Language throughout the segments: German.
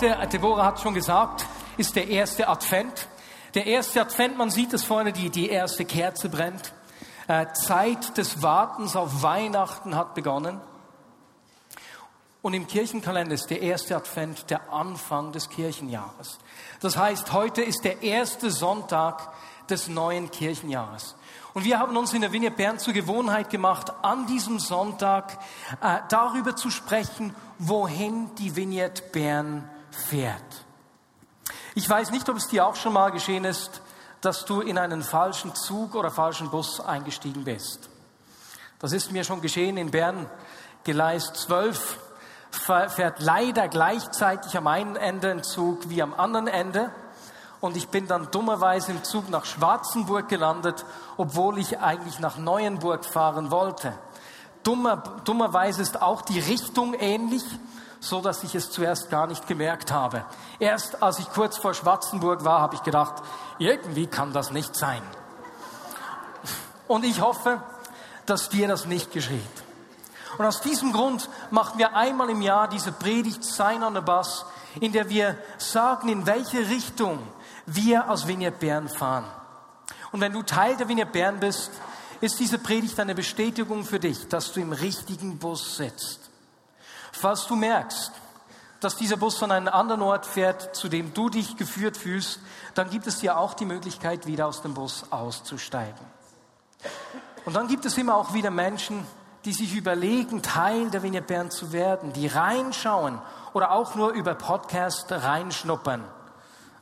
Heute, Deborah hat schon gesagt, ist der erste Advent. Der erste Advent, man sieht es vorne, die, die erste Kerze brennt. Äh, Zeit des Wartens auf Weihnachten hat begonnen. Und im Kirchenkalender ist der erste Advent der Anfang des Kirchenjahres. Das heißt, heute ist der erste Sonntag des neuen Kirchenjahres. Und wir haben uns in der Vinie Bern zur Gewohnheit gemacht, an diesem Sonntag äh, darüber zu sprechen, wohin die Vignette Bern fährt. Ich weiß nicht, ob es dir auch schon mal geschehen ist, dass du in einen falschen Zug oder falschen Bus eingestiegen bist. Das ist mir schon geschehen in Bern. Gleis 12 fährt leider gleichzeitig am einen Ende ein Zug wie am anderen Ende. Und ich bin dann dummerweise im Zug nach Schwarzenburg gelandet, obwohl ich eigentlich nach Neuenburg fahren wollte. Dummer, dummerweise ist auch die Richtung ähnlich, so dass ich es zuerst gar nicht gemerkt habe. Erst als ich kurz vor Schwarzenburg war, habe ich gedacht, irgendwie kann das nicht sein. Und ich hoffe, dass dir das nicht geschieht. Und aus diesem Grund machen wir einmal im Jahr diese Predigt Sein on the Bus, in der wir sagen, in welche Richtung wir aus Vignette Bern fahren. Und wenn du Teil der Vignette Bern bist, ist diese Predigt eine Bestätigung für dich, dass du im richtigen Bus sitzt. Falls du merkst, dass dieser Bus von einem anderen Ort fährt, zu dem du dich geführt fühlst, dann gibt es dir auch die Möglichkeit, wieder aus dem Bus auszusteigen. Und dann gibt es immer auch wieder Menschen, die sich überlegen, Teil der Vignette Bern zu werden, die reinschauen oder auch nur über Podcast reinschnuppern.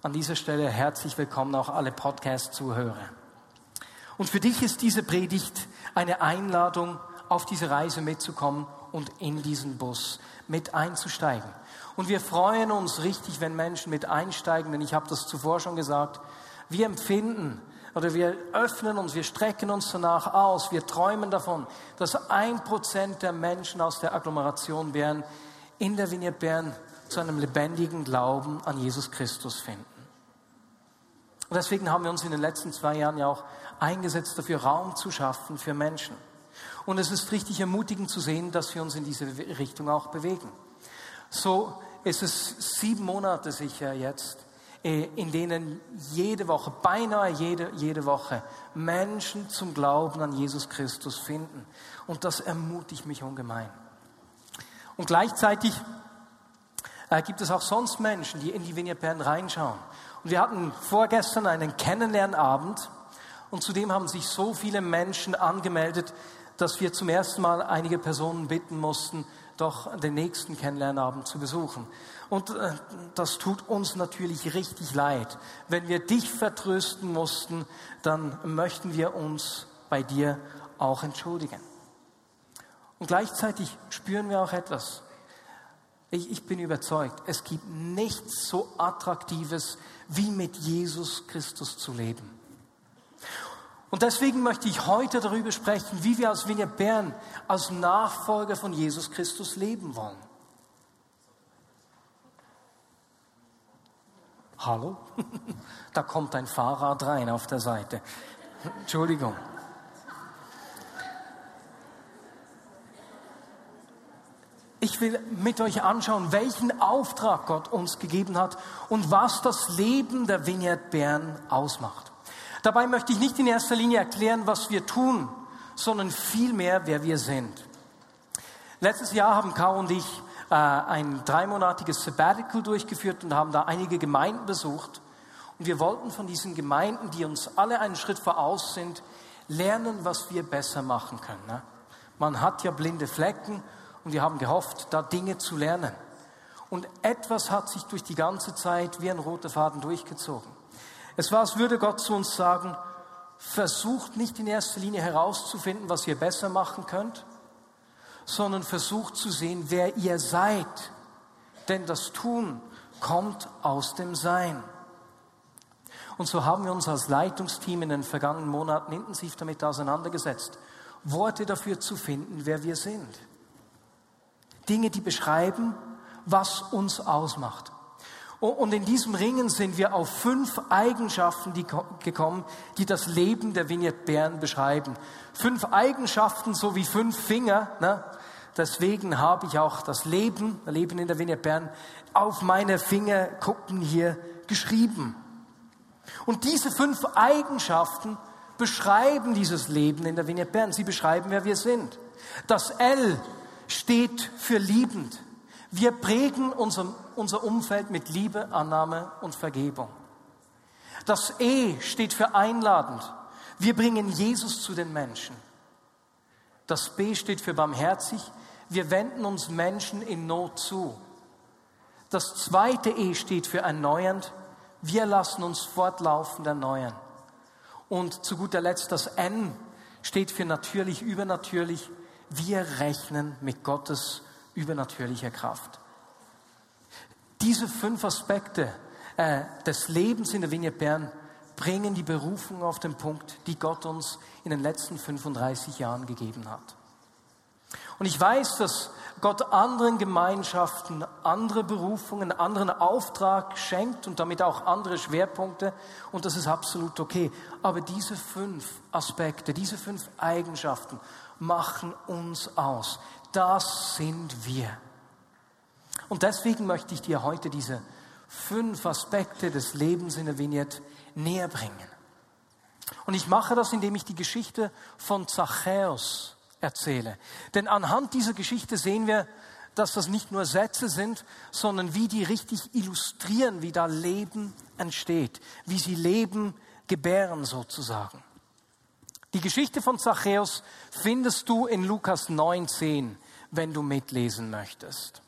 An dieser Stelle herzlich willkommen auch alle Podcast-Zuhörer. Und für dich ist diese Predigt eine Einladung, auf diese Reise mitzukommen und in diesen Bus mit einzusteigen. Und wir freuen uns richtig, wenn Menschen mit einsteigen, denn ich habe das zuvor schon gesagt, wir empfinden oder wir öffnen uns, wir strecken uns danach aus, wir träumen davon, dass ein Prozent der Menschen aus der Agglomeration Bern in der Vignette Bern zu einem lebendigen Glauben an Jesus Christus finden. Und deswegen haben wir uns in den letzten zwei Jahren ja auch eingesetzt, dafür Raum zu schaffen für Menschen. Und es ist richtig ermutigend zu sehen, dass wir uns in diese Richtung auch bewegen. So ist es sieben Monate sicher jetzt, äh, in denen jede Woche, beinahe jede, jede Woche Menschen zum Glauben an Jesus Christus finden. Und das ermutigt mich ungemein. Und gleichzeitig äh, gibt es auch sonst Menschen, die in die Bern reinschauen. Und wir hatten vorgestern einen Kennenlernabend und zudem haben sich so viele Menschen angemeldet, dass wir zum ersten Mal einige Personen bitten mussten, doch den nächsten Kennenlernabend zu besuchen. Und äh, das tut uns natürlich richtig leid. Wenn wir dich vertrösten mussten, dann möchten wir uns bei dir auch entschuldigen. Und gleichzeitig spüren wir auch etwas. Ich, ich bin überzeugt, es gibt nichts so Attraktives, wie mit Jesus Christus zu leben. Und deswegen möchte ich heute darüber sprechen, wie wir als Vinja Bern als Nachfolger von Jesus Christus leben wollen. Hallo? Da kommt ein Fahrrad rein auf der Seite. Entschuldigung. Ich will mit euch anschauen, welchen Auftrag Gott uns gegeben hat und was das Leben der Vineyard Bern ausmacht. Dabei möchte ich nicht in erster Linie erklären, was wir tun, sondern vielmehr, wer wir sind. Letztes Jahr haben Kau und ich äh, ein dreimonatiges Sabbatical durchgeführt und haben da einige Gemeinden besucht. Und wir wollten von diesen Gemeinden, die uns alle einen Schritt voraus sind, lernen, was wir besser machen können. Ne? Man hat ja blinde Flecken und wir haben gehofft, da Dinge zu lernen. Und etwas hat sich durch die ganze Zeit wie ein roter Faden durchgezogen. Es war, als würde Gott zu uns sagen, versucht nicht in erster Linie herauszufinden, was ihr besser machen könnt, sondern versucht zu sehen, wer ihr seid. Denn das Tun kommt aus dem Sein. Und so haben wir uns als Leitungsteam in den vergangenen Monaten intensiv damit auseinandergesetzt, Worte dafür zu finden, wer wir sind. Dinge, die beschreiben, was uns ausmacht. Und in diesem Ringen sind wir auf fünf Eigenschaften die gekommen, die das Leben der Vignette Bern beschreiben. Fünf Eigenschaften so wie fünf Finger. Ne? Deswegen habe ich auch das Leben, Leben in der Vignette Bern, auf meine Finger gucken hier geschrieben. Und diese fünf Eigenschaften beschreiben dieses Leben in der Vignette Bern. Sie beschreiben, wer wir sind. Das L steht für liebend. Wir prägen unser, unser Umfeld mit Liebe, Annahme und Vergebung. Das E steht für einladend. Wir bringen Jesus zu den Menschen. Das B steht für barmherzig. Wir wenden uns Menschen in Not zu. Das zweite E steht für erneuernd. Wir lassen uns fortlaufend erneuern. Und zu guter Letzt das N steht für natürlich, übernatürlich. Wir rechnen mit Gottes übernatürlicher Kraft. Diese fünf Aspekte äh, des Lebens in der Vignette Bern bringen die Berufung auf den Punkt, die Gott uns in den letzten 35 Jahren gegeben hat. Und ich weiß, dass Gott anderen Gemeinschaften andere Berufungen, anderen Auftrag schenkt und damit auch andere Schwerpunkte. Und das ist absolut okay. Aber diese fünf Aspekte, diese fünf Eigenschaften machen uns aus. Das sind wir. Und deswegen möchte ich dir heute diese fünf Aspekte des Lebens in der Vignette näher bringen. Und ich mache das, indem ich die Geschichte von Zachäus erzähle. Denn anhand dieser Geschichte sehen wir, dass das nicht nur Sätze sind, sondern wie die richtig illustrieren, wie da Leben entsteht, wie sie Leben gebären sozusagen. Die Geschichte von Zachäus findest du in Lukas 19, wenn du mitlesen möchtest.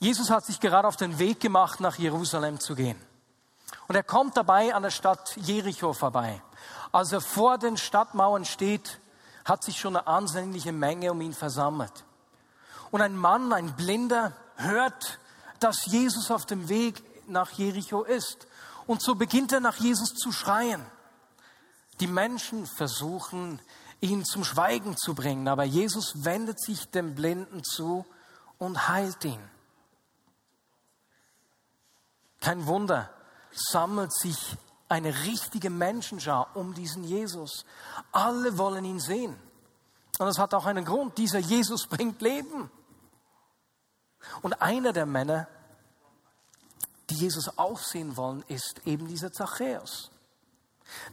Jesus hat sich gerade auf den Weg gemacht, nach Jerusalem zu gehen. Und er kommt dabei an der Stadt Jericho vorbei. Als er vor den Stadtmauern steht, hat sich schon eine ansehnliche Menge um ihn versammelt. Und ein Mann, ein Blinder, hört, dass Jesus auf dem Weg nach Jericho ist. Und so beginnt er nach Jesus zu schreien. Die Menschen versuchen, ihn zum Schweigen zu bringen, aber Jesus wendet sich dem Blinden zu und heilt ihn. Kein Wunder, sammelt sich eine richtige Menschenschar um diesen Jesus. Alle wollen ihn sehen. Und das hat auch einen Grund. Dieser Jesus bringt Leben. Und einer der Männer, die Jesus auch sehen wollen, ist eben dieser Zachäus.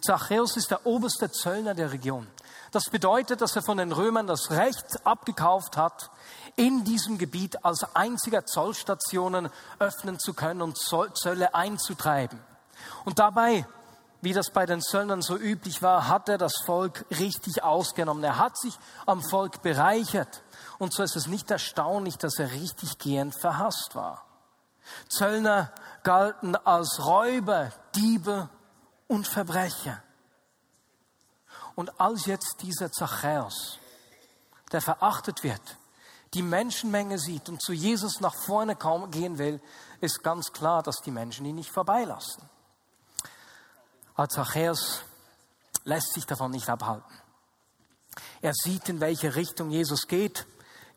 Zachäus ist der oberste Zöllner der Region. Das bedeutet, dass er von den Römern das Recht abgekauft hat, in diesem Gebiet als einziger Zollstationen öffnen zu können und Zölle einzutreiben. Und dabei, wie das bei den Zöllnern so üblich war, hat er das Volk richtig ausgenommen. Er hat sich am Volk bereichert. Und so ist es nicht erstaunlich, dass er richtig gehend verhasst war. Zöllner galten als Räuber, Diebe und Verbrecher. Und als jetzt dieser Zachäus, der verachtet wird, die Menschenmenge sieht und zu Jesus nach vorne gehen will, ist ganz klar, dass die Menschen ihn nicht vorbeilassen. Aber Zachäus lässt sich davon nicht abhalten. Er sieht, in welche Richtung Jesus geht,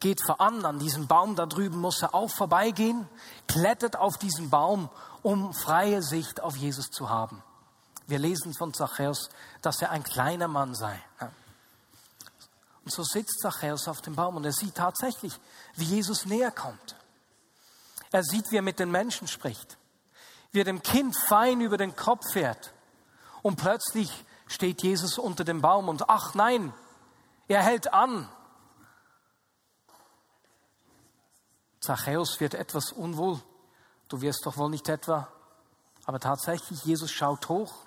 geht voran, an diesem Baum da drüben muss er auch vorbeigehen, klettert auf diesen Baum, um freie Sicht auf Jesus zu haben. Wir lesen von Zachäus, dass er ein kleiner Mann sei. Und so sitzt Zachäus auf dem Baum und er sieht tatsächlich, wie Jesus näher kommt. Er sieht, wie er mit den Menschen spricht, wie er dem Kind fein über den Kopf fährt. Und plötzlich steht Jesus unter dem Baum und ach nein, er hält an. Zachäus wird etwas unwohl. Du wirst doch wohl nicht etwa. Aber tatsächlich, Jesus schaut hoch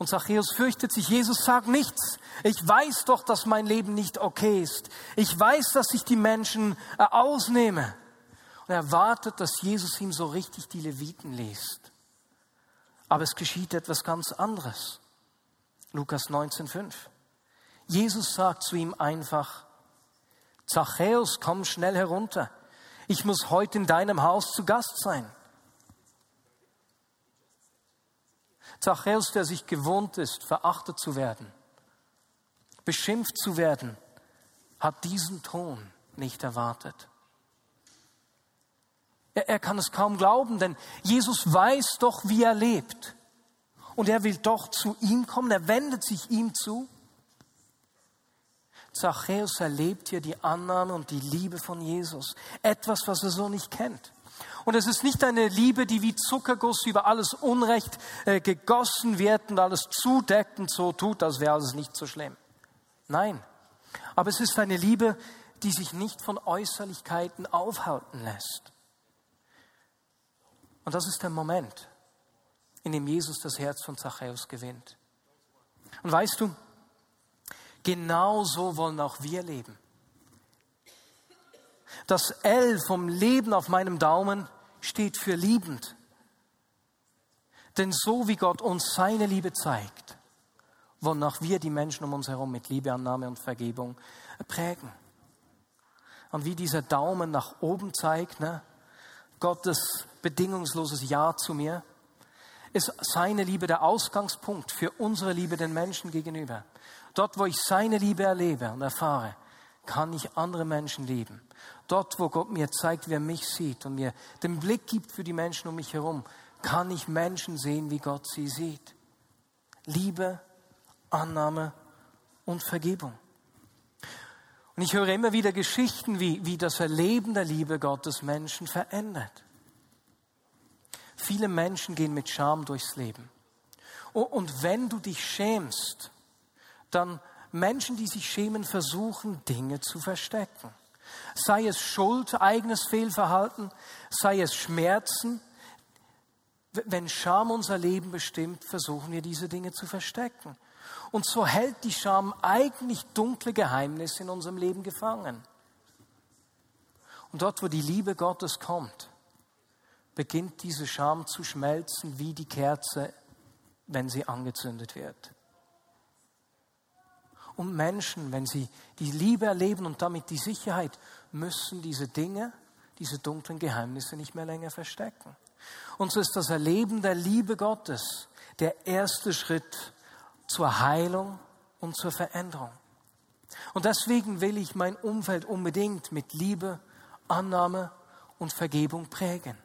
und Zachäus fürchtet sich. Jesus sagt nichts. Ich weiß doch, dass mein Leben nicht okay ist. Ich weiß, dass ich die Menschen äh, ausnehme. Und er wartet, dass Jesus ihm so richtig die Leviten liest. Aber es geschieht etwas ganz anderes. Lukas 19,5. Jesus sagt zu ihm einfach, Zachäus, komm schnell herunter. Ich muss heute in deinem Haus zu Gast sein. Zachäus, der sich gewohnt ist, verachtet zu werden, beschimpft zu werden, hat diesen Ton nicht erwartet. Er, er kann es kaum glauben, denn Jesus weiß doch, wie er lebt. Und er will doch zu ihm kommen, er wendet sich ihm zu. Zachäus erlebt hier die Annahme und die Liebe von Jesus. Etwas, was er so nicht kennt. Und es ist nicht eine Liebe, die wie Zuckerguss über alles Unrecht äh, gegossen wird und alles zudeckend so tut, als wäre alles nicht so schlimm. Nein. Aber es ist eine Liebe, die sich nicht von Äußerlichkeiten aufhalten lässt. Und das ist der Moment, in dem Jesus das Herz von Zachäus gewinnt. Und weißt du, genau so wollen auch wir leben. Das L vom Leben auf meinem Daumen steht für liebend. Denn so wie Gott uns seine Liebe zeigt, wollen auch wir die Menschen um uns herum mit Liebe, Annahme und Vergebung prägen. Und wie dieser Daumen nach oben zeigt, ne, Gottes bedingungsloses Ja zu mir, ist seine Liebe der Ausgangspunkt für unsere Liebe den Menschen gegenüber. Dort, wo ich seine Liebe erlebe und erfahre, kann ich andere Menschen lieben. Dort, wo Gott mir zeigt, wer mich sieht und mir den Blick gibt für die Menschen um mich herum, kann ich Menschen sehen, wie Gott sie sieht. Liebe, Annahme und Vergebung. Und ich höre immer wieder Geschichten, wie, wie das Erleben der Liebe Gottes Menschen verändert. Viele Menschen gehen mit Scham durchs Leben. Und wenn du dich schämst, dann Menschen, die sich schämen, versuchen, Dinge zu verstecken. Sei es Schuld, eigenes Fehlverhalten, sei es Schmerzen. Wenn Scham unser Leben bestimmt, versuchen wir diese Dinge zu verstecken. Und so hält die Scham eigentlich dunkle Geheimnisse in unserem Leben gefangen. Und dort, wo die Liebe Gottes kommt, beginnt diese Scham zu schmelzen wie die Kerze, wenn sie angezündet wird. Und Menschen, wenn sie die Liebe erleben und damit die Sicherheit, müssen diese Dinge, diese dunklen Geheimnisse nicht mehr länger verstecken. Und so ist das Erleben der Liebe Gottes der erste Schritt zur Heilung und zur Veränderung. Und deswegen will ich mein Umfeld unbedingt mit Liebe, Annahme und Vergebung prägen.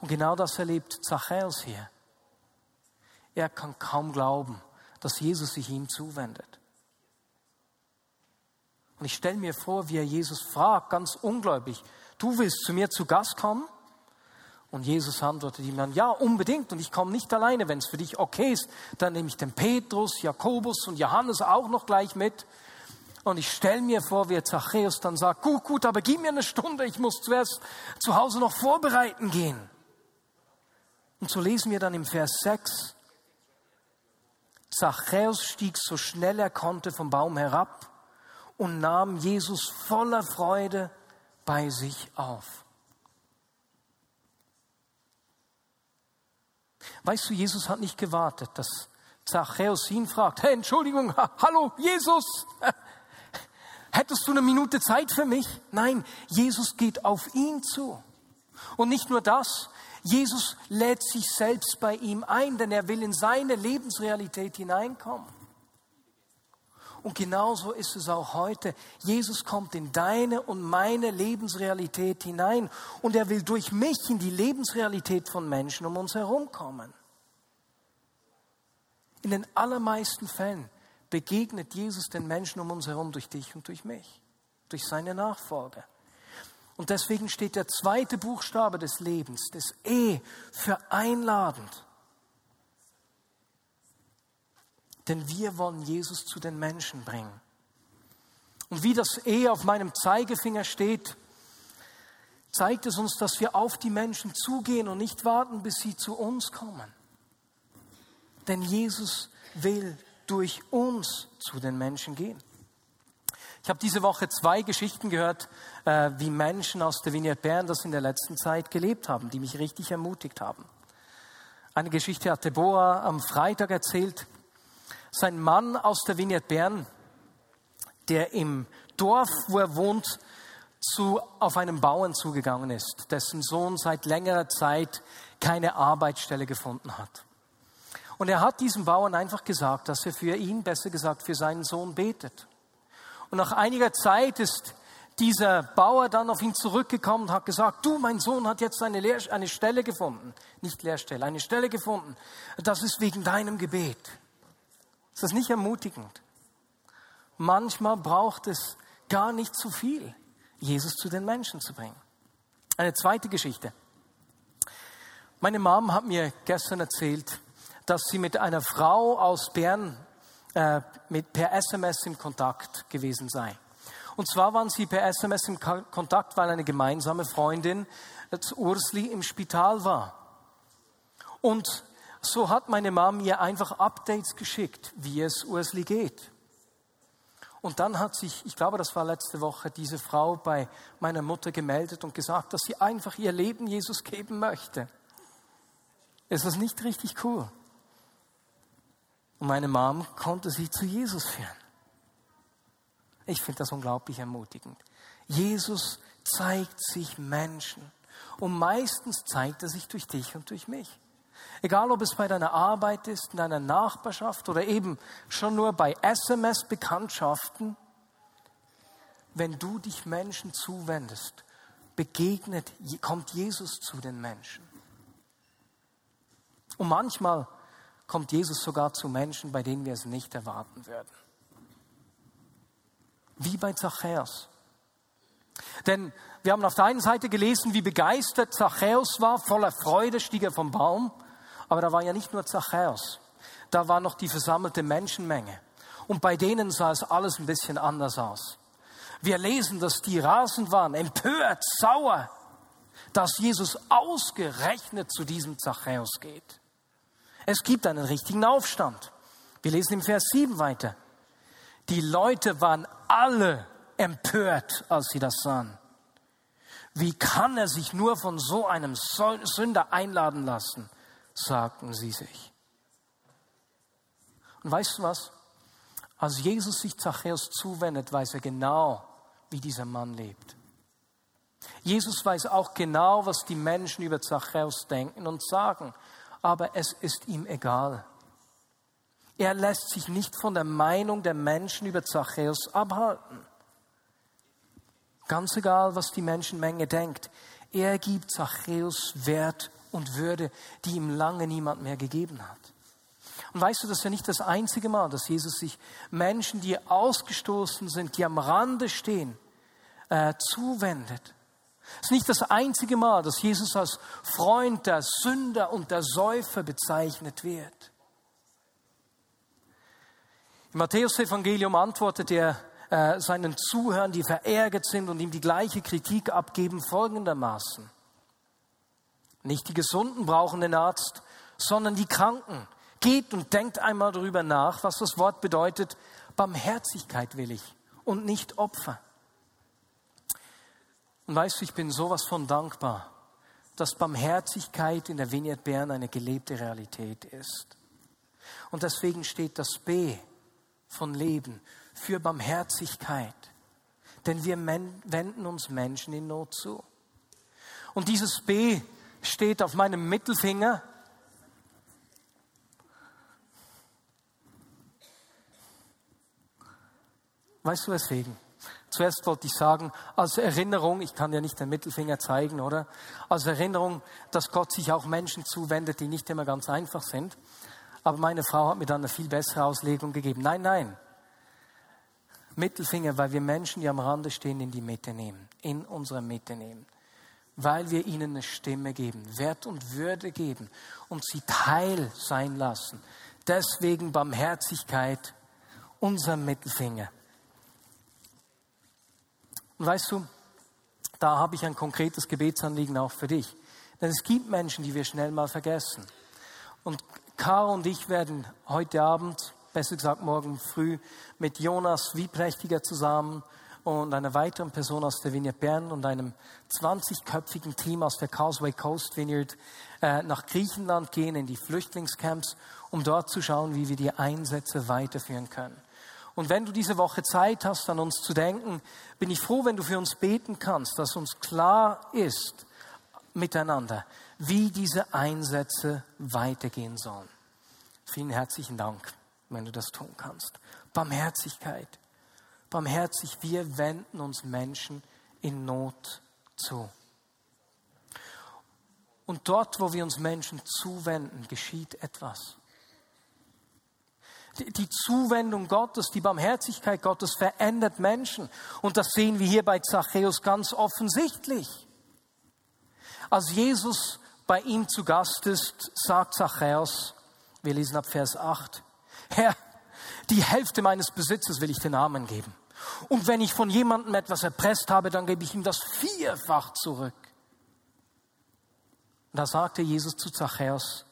Und genau das erlebt Zachäus hier. Er kann kaum glauben, dass Jesus sich ihm zuwendet. Und ich stelle mir vor, wie er Jesus fragt, ganz ungläubig, du willst zu mir zu Gast kommen? Und Jesus antwortet ihm dann, ja, unbedingt. Und ich komme nicht alleine. Wenn es für dich okay ist, dann nehme ich den Petrus, Jakobus und Johannes auch noch gleich mit. Und ich stelle mir vor, wie Zachäus dann sagt, gut, gut, aber gib mir eine Stunde, ich muss zuerst zu Hause noch vorbereiten gehen. Und so lesen wir dann im Vers 6, Zachäus stieg so schnell er konnte vom Baum herab und nahm Jesus voller Freude bei sich auf. Weißt du, Jesus hat nicht gewartet, dass Zachäus ihn fragt, hey, Entschuldigung, hallo, Jesus, hättest du eine Minute Zeit für mich? Nein, Jesus geht auf ihn zu. Und nicht nur das, Jesus lädt sich selbst bei ihm ein, denn er will in seine Lebensrealität hineinkommen. Und genauso ist es auch heute. Jesus kommt in deine und meine Lebensrealität hinein und er will durch mich in die Lebensrealität von Menschen um uns herum kommen. In den allermeisten Fällen begegnet Jesus den Menschen um uns herum durch dich und durch mich, durch seine Nachfolger. Und deswegen steht der zweite Buchstabe des Lebens, das E, für einladend. Denn wir wollen Jesus zu den Menschen bringen. Und wie das E auf meinem Zeigefinger steht, zeigt es uns, dass wir auf die Menschen zugehen und nicht warten, bis sie zu uns kommen. Denn Jesus will durch uns zu den Menschen gehen. Ich habe diese Woche zwei Geschichten gehört, äh, wie Menschen aus der Vignette Bern das in der letzten Zeit gelebt haben, die mich richtig ermutigt haben. Eine Geschichte hat Deborah am Freitag erzählt. Sein Mann aus der Vignette Bern, der im Dorf, wo er wohnt, zu, auf einen Bauern zugegangen ist, dessen Sohn seit längerer Zeit keine Arbeitsstelle gefunden hat. Und er hat diesem Bauern einfach gesagt, dass er für ihn, besser gesagt für seinen Sohn betet. Und nach einiger Zeit ist dieser Bauer dann auf ihn zurückgekommen und hat gesagt, du, mein Sohn hat jetzt eine, Lehr eine Stelle gefunden, nicht Lehrstelle, eine Stelle gefunden. Das ist wegen deinem Gebet. Ist das nicht ermutigend? Manchmal braucht es gar nicht zu viel, Jesus zu den Menschen zu bringen. Eine zweite Geschichte. Meine Mom hat mir gestern erzählt, dass sie mit einer Frau aus Bern äh, mit, per SMS im Kontakt gewesen sei. Und zwar waren sie per SMS im Kontakt, weil eine gemeinsame Freundin, Ursli, im Spital war. Und so hat meine Mom ihr einfach Updates geschickt, wie es Ursli geht. Und dann hat sich, ich glaube, das war letzte Woche, diese Frau bei meiner Mutter gemeldet und gesagt, dass sie einfach ihr Leben Jesus geben möchte. Ist das nicht richtig cool? Und meine Mom konnte sie zu Jesus führen. Ich finde das unglaublich ermutigend. Jesus zeigt sich Menschen. Und meistens zeigt er sich durch dich und durch mich. Egal, ob es bei deiner Arbeit ist, in deiner Nachbarschaft oder eben schon nur bei SMS-Bekanntschaften, wenn du dich Menschen zuwendest, begegnet, kommt Jesus zu den Menschen. Und manchmal kommt Jesus sogar zu Menschen, bei denen wir es nicht erwarten würden wie bei Zachäus. Denn wir haben auf der einen Seite gelesen, wie begeistert Zachäus war, voller Freude stieg er vom Baum. Aber da war ja nicht nur Zachäus, da war noch die versammelte Menschenmenge. Und bei denen sah es alles ein bisschen anders aus. Wir lesen, dass die rasend waren, empört, sauer, dass Jesus ausgerechnet zu diesem Zachäus geht. Es gibt einen richtigen Aufstand. Wir lesen im Vers 7 weiter. Die Leute waren alle empört, als sie das sahen. Wie kann er sich nur von so einem Sünder einladen lassen, sagten sie sich. Und weißt du was? Als Jesus sich Zachäus zuwendet, weiß er genau, wie dieser Mann lebt. Jesus weiß auch genau, was die Menschen über Zachäus denken und sagen, aber es ist ihm egal. Er lässt sich nicht von der Meinung der Menschen über Zachäus abhalten. Ganz egal, was die Menschenmenge denkt. Er gibt Zachäus Wert und Würde, die ihm lange niemand mehr gegeben hat. Und weißt du, das ist ja nicht das einzige Mal, dass Jesus sich Menschen, die ausgestoßen sind, die am Rande stehen, äh, zuwendet. Es ist nicht das einzige Mal, dass Jesus als Freund der Sünder und der Säufer bezeichnet wird. Im Matthäus-Evangelium antwortet er äh, seinen Zuhörern, die verärgert sind und ihm die gleiche Kritik abgeben, folgendermaßen. Nicht die Gesunden brauchen den Arzt, sondern die Kranken. Geht und denkt einmal darüber nach, was das Wort bedeutet. Barmherzigkeit will ich und nicht Opfer. Und weißt du, ich bin sowas von dankbar, dass Barmherzigkeit in der Vineyard Bern eine gelebte Realität ist. Und deswegen steht das B von Leben, für Barmherzigkeit. Denn wir wenden uns Menschen in Not zu. Und dieses B steht auf meinem Mittelfinger. Weißt du weswegen? Zuerst wollte ich sagen, als Erinnerung, ich kann ja nicht den Mittelfinger zeigen, oder? Als Erinnerung, dass Gott sich auch Menschen zuwendet, die nicht immer ganz einfach sind. Aber meine Frau hat mir dann eine viel bessere Auslegung gegeben. Nein, nein. Mittelfinger, weil wir Menschen, die am Rande stehen, in die Mitte nehmen, in unsere Mitte nehmen. Weil wir ihnen eine Stimme geben, Wert und Würde geben und sie Teil sein lassen. Deswegen Barmherzigkeit, unser Mittelfinger. Und weißt du, da habe ich ein konkretes Gebetsanliegen auch für dich. Denn es gibt Menschen, die wir schnell mal vergessen. Und Caro und ich werden heute Abend, besser gesagt morgen früh, mit Jonas Wieprächtiger zusammen und einer weiteren Person aus der Vineyard Bern und einem 20-köpfigen Team aus der Causeway Coast Vineyard äh, nach Griechenland gehen, in die Flüchtlingscamps, um dort zu schauen, wie wir die Einsätze weiterführen können. Und wenn du diese Woche Zeit hast, an uns zu denken, bin ich froh, wenn du für uns beten kannst, dass uns klar ist miteinander, wie diese Einsätze weitergehen sollen. Vielen herzlichen Dank, wenn du das tun kannst. Barmherzigkeit. Barmherzig, wir wenden uns Menschen in Not zu. Und dort, wo wir uns Menschen zuwenden, geschieht etwas. Die Zuwendung Gottes, die Barmherzigkeit Gottes verändert Menschen. Und das sehen wir hier bei Zachäus ganz offensichtlich. Als Jesus bei ihm zu Gast ist, sagt Zachäus, wir lesen ab Vers 8, Herr, die Hälfte meines Besitzes will ich den Armen geben. Und wenn ich von jemandem etwas erpresst habe, dann gebe ich ihm das vierfach zurück. Da sagte Jesus zu Zachäus,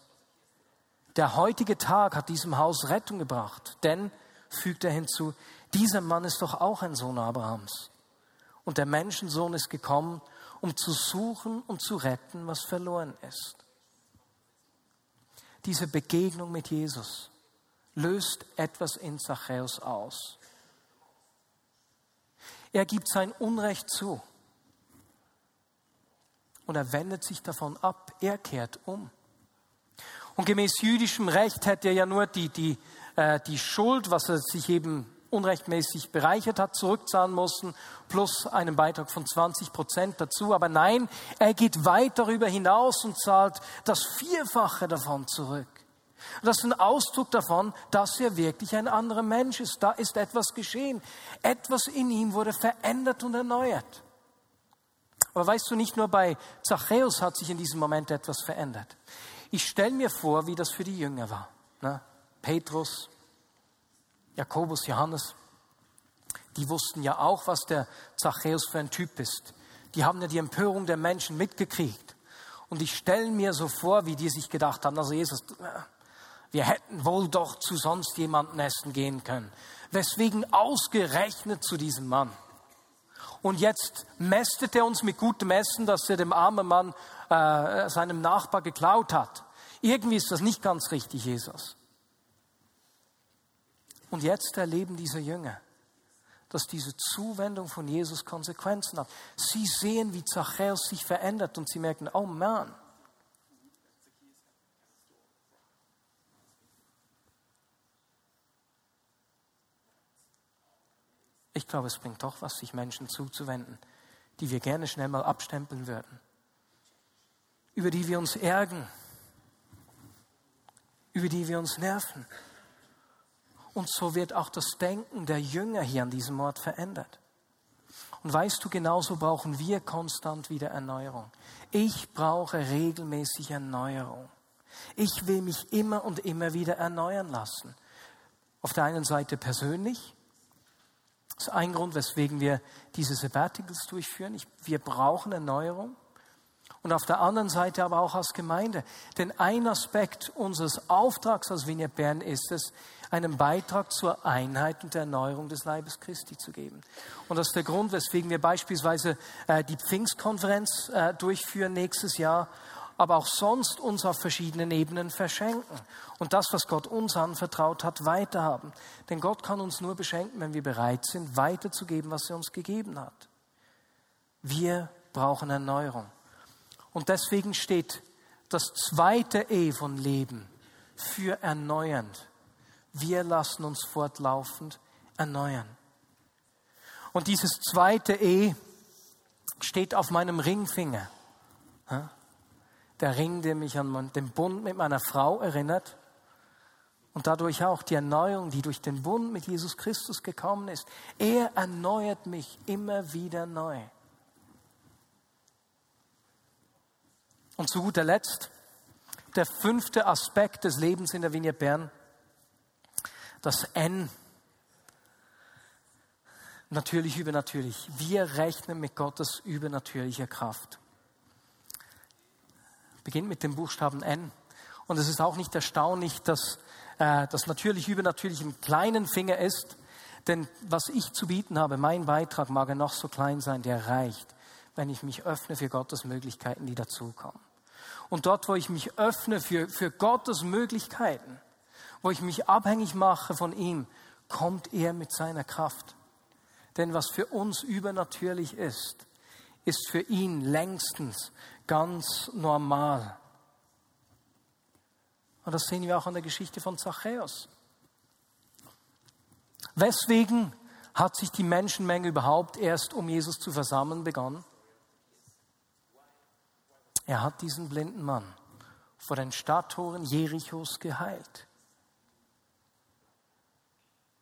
der heutige Tag hat diesem Haus Rettung gebracht, denn, fügt er hinzu, dieser Mann ist doch auch ein Sohn Abrahams. Und der Menschensohn ist gekommen, um zu suchen und zu retten, was verloren ist. Diese Begegnung mit Jesus löst etwas in Zachäus aus. Er gibt sein Unrecht zu und er wendet sich davon ab, er kehrt um. Und gemäß jüdischem Recht hätte er ja nur die, die, äh, die Schuld, was er sich eben unrechtmäßig bereichert hat, zurückzahlen müssen, plus einen Beitrag von 20 Prozent dazu. Aber nein, er geht weit darüber hinaus und zahlt das Vierfache davon zurück. Das ist ein Ausdruck davon, dass er wirklich ein anderer Mensch ist. Da ist etwas geschehen. Etwas in ihm wurde verändert und erneuert. Aber weißt du, nicht nur bei Zachäus hat sich in diesem Moment etwas verändert. Ich stelle mir vor, wie das für die Jünger war. Ne? Petrus, Jakobus, Johannes, die wussten ja auch, was der Zachäus für ein Typ ist. Die haben ja die Empörung der Menschen mitgekriegt. Und ich stelle mir so vor, wie die sich gedacht haben, also Jesus, wir hätten wohl doch zu sonst jemandem essen gehen können. Weswegen ausgerechnet zu diesem Mann? Und jetzt mästet er uns mit gutem Essen, dass er dem armen Mann äh, seinem Nachbar geklaut hat. Irgendwie ist das nicht ganz richtig, Jesus. Und jetzt erleben diese Jünger, dass diese Zuwendung von Jesus Konsequenzen hat. Sie sehen, wie Zachäus sich verändert und sie merken, oh Mann, Ich glaube, es bringt doch was, sich Menschen zuzuwenden, die wir gerne schnell mal abstempeln würden, über die wir uns ärgern, über die wir uns nerven. Und so wird auch das Denken der Jünger hier an diesem Ort verändert. Und weißt du, genauso brauchen wir konstant wieder Erneuerung. Ich brauche regelmäßig Erneuerung. Ich will mich immer und immer wieder erneuern lassen. Auf der einen Seite persönlich, das ist ein Grund, weswegen wir diese Sabbaticals durchführen. Ich, wir brauchen Erneuerung. Und auf der anderen Seite aber auch als Gemeinde. Denn ein Aspekt unseres Auftrags als Vineyard Bern ist es, einen Beitrag zur Einheit und der Erneuerung des Leibes Christi zu geben. Und das ist der Grund, weswegen wir beispielsweise äh, die Pfingstkonferenz äh, durchführen nächstes Jahr aber auch sonst uns auf verschiedenen Ebenen verschenken und das, was Gott uns anvertraut hat, weiterhaben. Denn Gott kann uns nur beschenken, wenn wir bereit sind, weiterzugeben, was er uns gegeben hat. Wir brauchen Erneuerung. Und deswegen steht das zweite E von Leben für erneuernd. Wir lassen uns fortlaufend erneuern. Und dieses zweite E steht auf meinem Ringfinger der Ring, der mich an den Bund mit meiner Frau erinnert und dadurch auch die Erneuerung, die durch den Bund mit Jesus Christus gekommen ist. Er erneuert mich immer wieder neu. Und zu guter Letzt, der fünfte Aspekt des Lebens in der Vinie Bern, das N. Natürlich übernatürlich. Wir rechnen mit Gottes übernatürlicher Kraft beginnt mit dem Buchstaben N. Und es ist auch nicht erstaunlich, dass äh, das natürlich übernatürlich im kleinen Finger ist. Denn was ich zu bieten habe, mein Beitrag mag er noch so klein sein, der reicht, wenn ich mich öffne für Gottes Möglichkeiten, die dazukommen. Und dort, wo ich mich öffne für, für Gottes Möglichkeiten, wo ich mich abhängig mache von ihm, kommt er mit seiner Kraft. Denn was für uns übernatürlich ist, ist für ihn längstens ganz normal. Und das sehen wir auch an der Geschichte von Zachäus. Weswegen hat sich die Menschenmenge überhaupt erst um Jesus zu versammeln begonnen? Er hat diesen blinden Mann vor den Stadttoren Jerichos geheilt.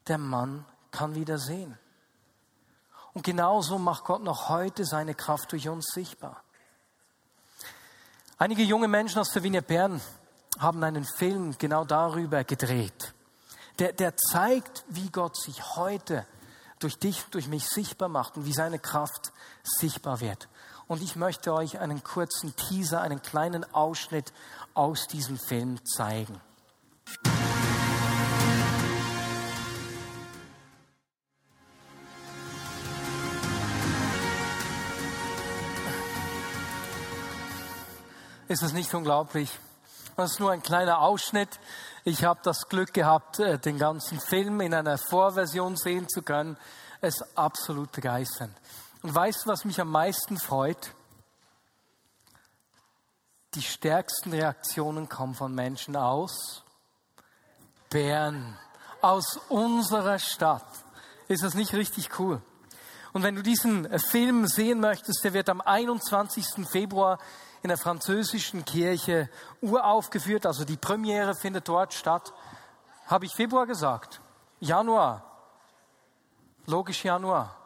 Der Mann kann wieder sehen. Und genauso macht Gott noch heute seine Kraft durch uns sichtbar. Einige junge Menschen aus der Wiener Bern haben einen Film genau darüber gedreht. Der, der zeigt, wie Gott sich heute durch dich, durch mich sichtbar macht und wie seine Kraft sichtbar wird. Und ich möchte euch einen kurzen Teaser, einen kleinen Ausschnitt aus diesem Film zeigen. Ist das nicht unglaublich? Das ist nur ein kleiner Ausschnitt. Ich habe das Glück gehabt, äh, den ganzen Film in einer Vorversion sehen zu können. Es ist absolut begeisternd. Und weißt du, was mich am meisten freut? Die stärksten Reaktionen kommen von Menschen aus Bern, aus unserer Stadt. Ist das nicht richtig cool? Und wenn du diesen äh, Film sehen möchtest, der wird am 21. Februar in der französischen Kirche uraufgeführt, also die Premiere findet dort statt. Habe ich Februar gesagt? Januar. Logisch Januar.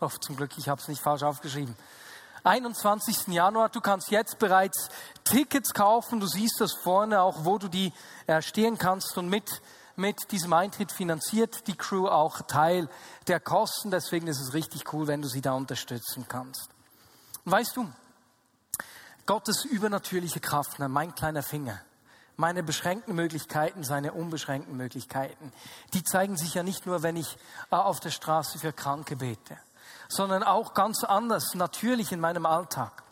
Oh, zum Glück, ich habe es nicht falsch aufgeschrieben. 21. Januar, du kannst jetzt bereits Tickets kaufen. Du siehst das vorne auch, wo du die erstehen kannst und mit mit diesem Eintritt finanziert die Crew auch Teil der Kosten. Deswegen ist es richtig cool, wenn du sie da unterstützen kannst. Weißt du, Gottes übernatürliche Kraft, ne, mein kleiner Finger, meine beschränkten Möglichkeiten, seine unbeschränkten Möglichkeiten, die zeigen sich ja nicht nur, wenn ich äh, auf der Straße für Kranke bete, sondern auch ganz anders, natürlich in meinem Alltag.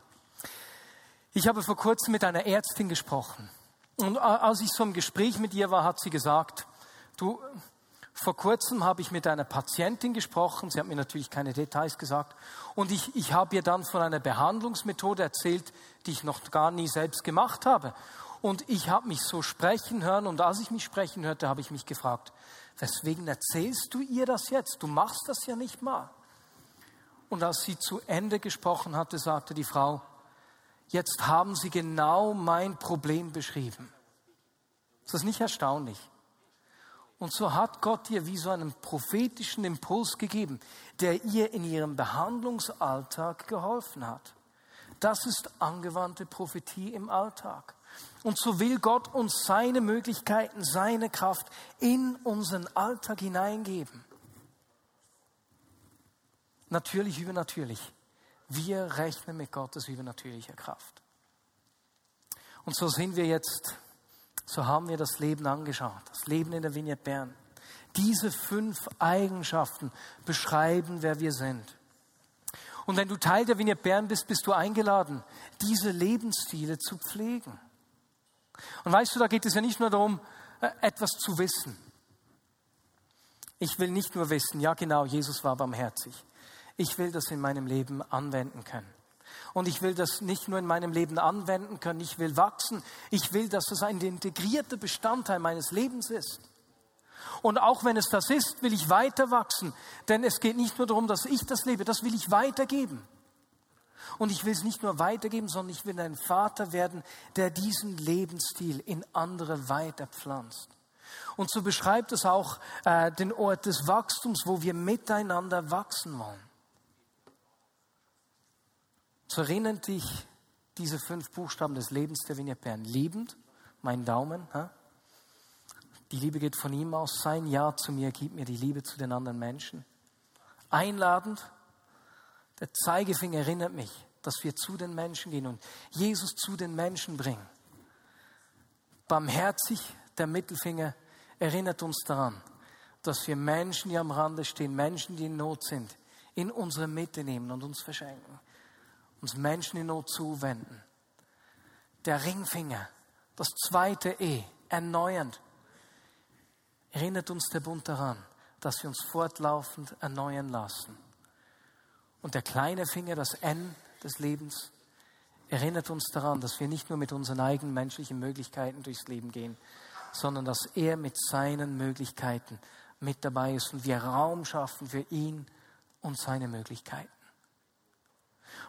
Ich habe vor kurzem mit einer Ärztin gesprochen. Und als ich so im Gespräch mit ihr war, hat sie gesagt, du, vor kurzem habe ich mit einer Patientin gesprochen, sie hat mir natürlich keine Details gesagt, und ich, ich habe ihr dann von einer Behandlungsmethode erzählt, die ich noch gar nie selbst gemacht habe. Und ich habe mich so sprechen hören, und als ich mich sprechen hörte, habe ich mich gefragt, weswegen erzählst du ihr das jetzt? Du machst das ja nicht mal. Und als sie zu Ende gesprochen hatte, sagte die Frau, jetzt haben Sie genau mein Problem beschrieben. Ist das nicht erstaunlich? Und so hat Gott ihr wie so einen prophetischen Impuls gegeben, der ihr in ihrem Behandlungsalltag geholfen hat. Das ist angewandte Prophetie im Alltag. Und so will Gott uns seine Möglichkeiten, seine Kraft in unseren Alltag hineingeben. Natürlich übernatürlich. Wir rechnen mit Gottes übernatürlicher Kraft. Und so sind wir jetzt so haben wir das Leben angeschaut, das Leben in der Vignette Bern. Diese fünf Eigenschaften beschreiben, wer wir sind. Und wenn du Teil der Vignette Bern bist, bist du eingeladen, diese Lebensstile zu pflegen. Und weißt du, da geht es ja nicht nur darum, äh, etwas zu wissen. Ich will nicht nur wissen, ja genau, Jesus war barmherzig. Ich will das in meinem Leben anwenden können. Und ich will das nicht nur in meinem Leben anwenden können, ich will wachsen. Ich will, dass es ein integrierter Bestandteil meines Lebens ist. Und auch wenn es das ist, will ich weiter wachsen. Denn es geht nicht nur darum, dass ich das lebe, das will ich weitergeben. Und ich will es nicht nur weitergeben, sondern ich will ein Vater werden, der diesen Lebensstil in andere weiterpflanzt. Und so beschreibt es auch äh, den Ort des Wachstums, wo wir miteinander wachsen wollen. So erinnern dich diese fünf Buchstaben des Lebens der Vignette Bern. Liebend, mein Daumen. Ha? Die Liebe geht von ihm aus. Sein Ja zu mir gibt mir die Liebe zu den anderen Menschen. Einladend, der Zeigefinger erinnert mich, dass wir zu den Menschen gehen und Jesus zu den Menschen bringen. Barmherzig, der Mittelfinger erinnert uns daran, dass wir Menschen, die am Rande stehen, Menschen, die in Not sind, in unsere Mitte nehmen und uns verschenken uns Menschen in Not zuwenden. Der Ringfinger, das zweite E, erneuernd, erinnert uns der Bund daran, dass wir uns fortlaufend erneuern lassen. Und der kleine Finger, das N des Lebens, erinnert uns daran, dass wir nicht nur mit unseren eigenen menschlichen Möglichkeiten durchs Leben gehen, sondern dass er mit seinen Möglichkeiten mit dabei ist und wir Raum schaffen für ihn und seine Möglichkeiten.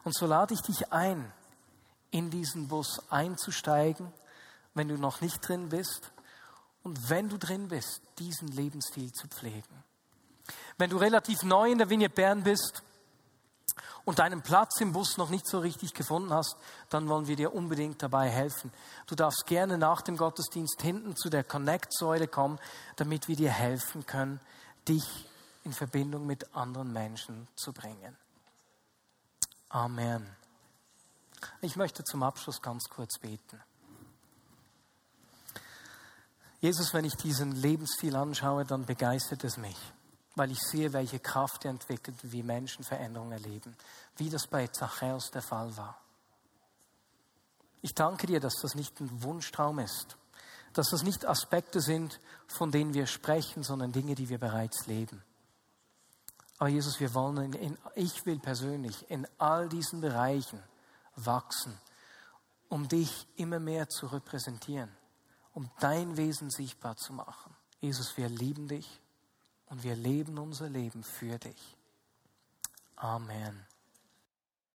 Und so lade ich dich ein, in diesen Bus einzusteigen, wenn du noch nicht drin bist und wenn du drin bist, diesen Lebensstil zu pflegen. Wenn du relativ neu in der Vignette Bern bist und deinen Platz im Bus noch nicht so richtig gefunden hast, dann wollen wir dir unbedingt dabei helfen. Du darfst gerne nach dem Gottesdienst hinten zu der Connect-Säule kommen, damit wir dir helfen können, dich in Verbindung mit anderen Menschen zu bringen. Amen. Ich möchte zum Abschluss ganz kurz beten. Jesus, wenn ich diesen Lebensstil anschaue, dann begeistert es mich weil ich sehe, welche Kraft er entwickelt, wie Menschen Veränderungen erleben, wie das bei Zachäus der Fall war. Ich danke dir, dass das nicht ein Wunschtraum ist, dass das nicht Aspekte sind, von denen wir sprechen, sondern Dinge, die wir bereits leben. Aber Jesus, wir wollen, in, ich will persönlich in all diesen Bereichen wachsen, um dich immer mehr zu repräsentieren, um dein Wesen sichtbar zu machen. Jesus, wir lieben dich und wir leben unser Leben für dich. Amen.